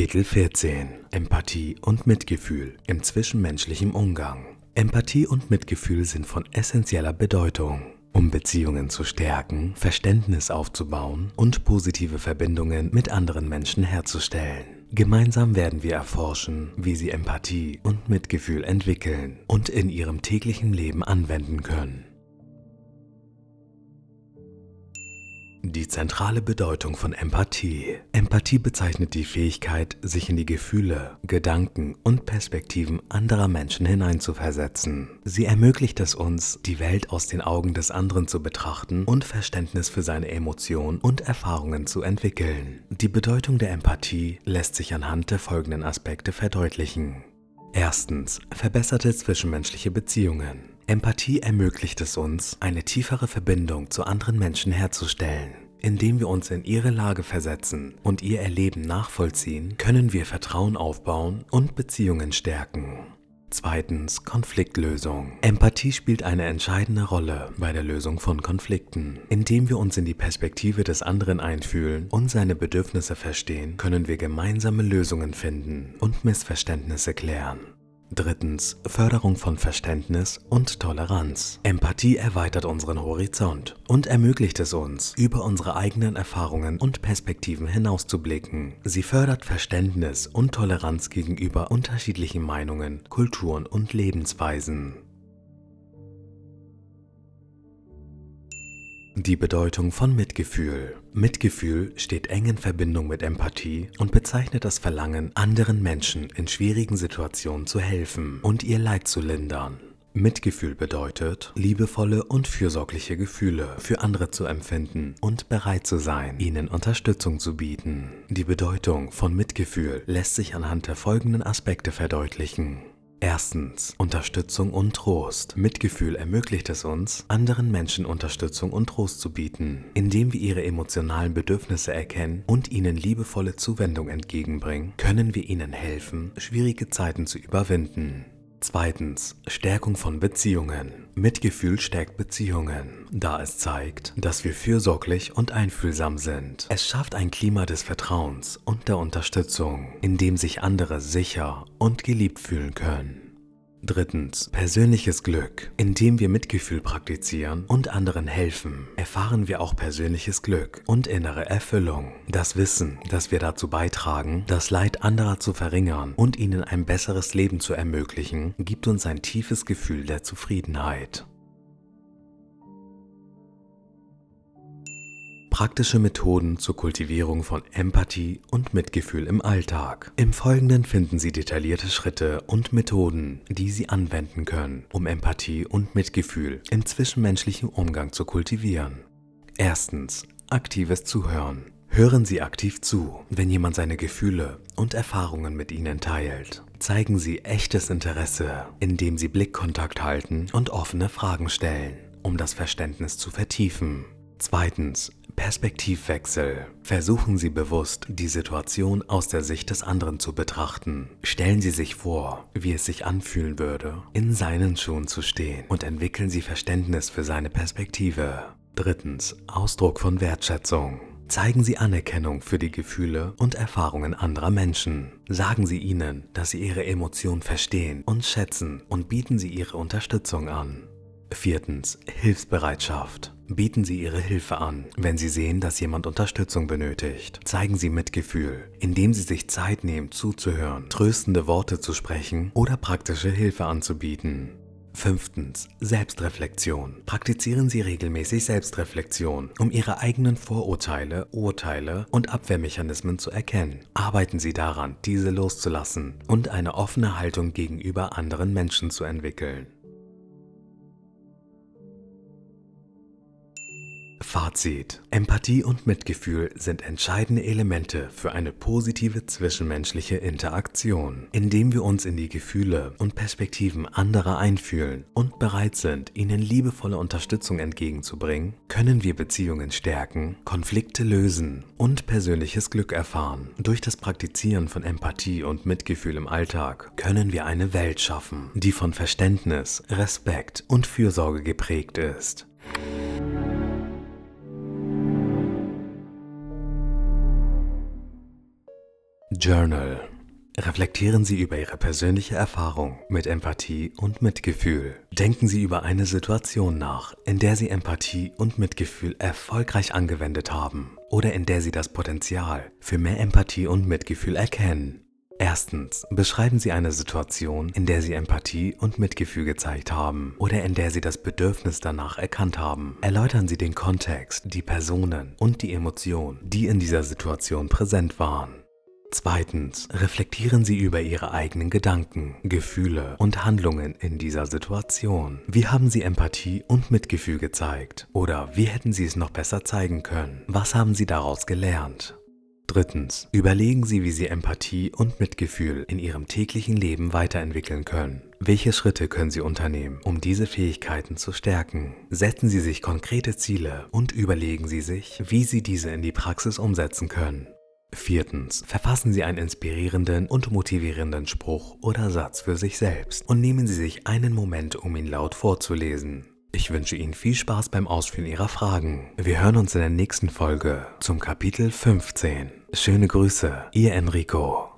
Kapitel 14 Empathie und Mitgefühl im zwischenmenschlichen Umgang. Empathie und Mitgefühl sind von essentieller Bedeutung, um Beziehungen zu stärken, Verständnis aufzubauen und positive Verbindungen mit anderen Menschen herzustellen. Gemeinsam werden wir erforschen, wie sie Empathie und Mitgefühl entwickeln und in ihrem täglichen Leben anwenden können. Die zentrale Bedeutung von Empathie. Empathie bezeichnet die Fähigkeit, sich in die Gefühle, Gedanken und Perspektiven anderer Menschen hineinzuversetzen. Sie ermöglicht es uns, die Welt aus den Augen des anderen zu betrachten und Verständnis für seine Emotionen und Erfahrungen zu entwickeln. Die Bedeutung der Empathie lässt sich anhand der folgenden Aspekte verdeutlichen. Erstens. Verbesserte zwischenmenschliche Beziehungen. Empathie ermöglicht es uns, eine tiefere Verbindung zu anderen Menschen herzustellen. Indem wir uns in ihre Lage versetzen und ihr Erleben nachvollziehen, können wir Vertrauen aufbauen und Beziehungen stärken. Zweitens Konfliktlösung. Empathie spielt eine entscheidende Rolle bei der Lösung von Konflikten. Indem wir uns in die Perspektive des anderen einfühlen und seine Bedürfnisse verstehen, können wir gemeinsame Lösungen finden und Missverständnisse klären. Drittens Förderung von Verständnis und Toleranz. Empathie erweitert unseren Horizont und ermöglicht es uns, über unsere eigenen Erfahrungen und Perspektiven hinauszublicken. Sie fördert Verständnis und Toleranz gegenüber unterschiedlichen Meinungen, Kulturen und Lebensweisen. Die Bedeutung von Mitgefühl. Mitgefühl steht eng in Verbindung mit Empathie und bezeichnet das Verlangen, anderen Menschen in schwierigen Situationen zu helfen und ihr Leid zu lindern. Mitgefühl bedeutet, liebevolle und fürsorgliche Gefühle für andere zu empfinden und bereit zu sein, ihnen Unterstützung zu bieten. Die Bedeutung von Mitgefühl lässt sich anhand der folgenden Aspekte verdeutlichen. Erstens Unterstützung und Trost. Mitgefühl ermöglicht es uns, anderen Menschen Unterstützung und Trost zu bieten, indem wir ihre emotionalen Bedürfnisse erkennen und ihnen liebevolle Zuwendung entgegenbringen, können wir ihnen helfen, schwierige Zeiten zu überwinden. Zweitens Stärkung von Beziehungen. Mitgefühl stärkt Beziehungen, da es zeigt, dass wir fürsorglich und einfühlsam sind. Es schafft ein Klima des Vertrauens und der Unterstützung, in dem sich andere sicher und geliebt fühlen können. Drittens, persönliches Glück. Indem wir Mitgefühl praktizieren und anderen helfen, erfahren wir auch persönliches Glück und innere Erfüllung. Das Wissen, dass wir dazu beitragen, das Leid anderer zu verringern und ihnen ein besseres Leben zu ermöglichen, gibt uns ein tiefes Gefühl der Zufriedenheit. Praktische Methoden zur Kultivierung von Empathie und Mitgefühl im Alltag. Im Folgenden finden Sie detaillierte Schritte und Methoden, die Sie anwenden können, um Empathie und Mitgefühl im zwischenmenschlichen Umgang zu kultivieren. Erstens. Aktives Zuhören. Hören Sie aktiv zu, wenn jemand seine Gefühle und Erfahrungen mit Ihnen teilt. Zeigen Sie echtes Interesse, indem Sie Blickkontakt halten und offene Fragen stellen, um das Verständnis zu vertiefen. Zweitens. Perspektivwechsel. Versuchen Sie bewusst, die Situation aus der Sicht des anderen zu betrachten. Stellen Sie sich vor, wie es sich anfühlen würde, in seinen Schuhen zu stehen und entwickeln Sie Verständnis für seine Perspektive. Drittens. Ausdruck von Wertschätzung. Zeigen Sie Anerkennung für die Gefühle und Erfahrungen anderer Menschen. Sagen Sie ihnen, dass Sie ihre Emotionen verstehen und schätzen und bieten Sie ihre Unterstützung an. Viertens. Hilfsbereitschaft. Bieten Sie Ihre Hilfe an, wenn Sie sehen, dass jemand Unterstützung benötigt. Zeigen Sie Mitgefühl, indem Sie sich Zeit nehmen, zuzuhören, tröstende Worte zu sprechen oder praktische Hilfe anzubieten. Fünftens. Selbstreflexion. Praktizieren Sie regelmäßig Selbstreflexion, um Ihre eigenen Vorurteile, Urteile und Abwehrmechanismen zu erkennen. Arbeiten Sie daran, diese loszulassen und eine offene Haltung gegenüber anderen Menschen zu entwickeln. Fazit. Empathie und Mitgefühl sind entscheidende Elemente für eine positive zwischenmenschliche Interaktion. Indem wir uns in die Gefühle und Perspektiven anderer einfühlen und bereit sind, ihnen liebevolle Unterstützung entgegenzubringen, können wir Beziehungen stärken, Konflikte lösen und persönliches Glück erfahren. Durch das Praktizieren von Empathie und Mitgefühl im Alltag können wir eine Welt schaffen, die von Verständnis, Respekt und Fürsorge geprägt ist. Journal. Reflektieren Sie über Ihre persönliche Erfahrung mit Empathie und Mitgefühl. Denken Sie über eine Situation nach, in der Sie Empathie und Mitgefühl erfolgreich angewendet haben oder in der Sie das Potenzial für mehr Empathie und Mitgefühl erkennen. Erstens, beschreiben Sie eine Situation, in der Sie Empathie und Mitgefühl gezeigt haben oder in der Sie das Bedürfnis danach erkannt haben. Erläutern Sie den Kontext, die Personen und die Emotionen, die in dieser Situation präsent waren. Zweitens, reflektieren Sie über Ihre eigenen Gedanken, Gefühle und Handlungen in dieser Situation. Wie haben Sie Empathie und Mitgefühl gezeigt? Oder wie hätten Sie es noch besser zeigen können? Was haben Sie daraus gelernt? Drittens, überlegen Sie, wie Sie Empathie und Mitgefühl in Ihrem täglichen Leben weiterentwickeln können. Welche Schritte können Sie unternehmen, um diese Fähigkeiten zu stärken? Setzen Sie sich konkrete Ziele und überlegen Sie sich, wie Sie diese in die Praxis umsetzen können. Viertens, verfassen Sie einen inspirierenden und motivierenden Spruch oder Satz für sich selbst und nehmen Sie sich einen Moment, um ihn laut vorzulesen. Ich wünsche Ihnen viel Spaß beim Ausführen Ihrer Fragen. Wir hören uns in der nächsten Folge zum Kapitel 15. Schöne Grüße, Ihr Enrico.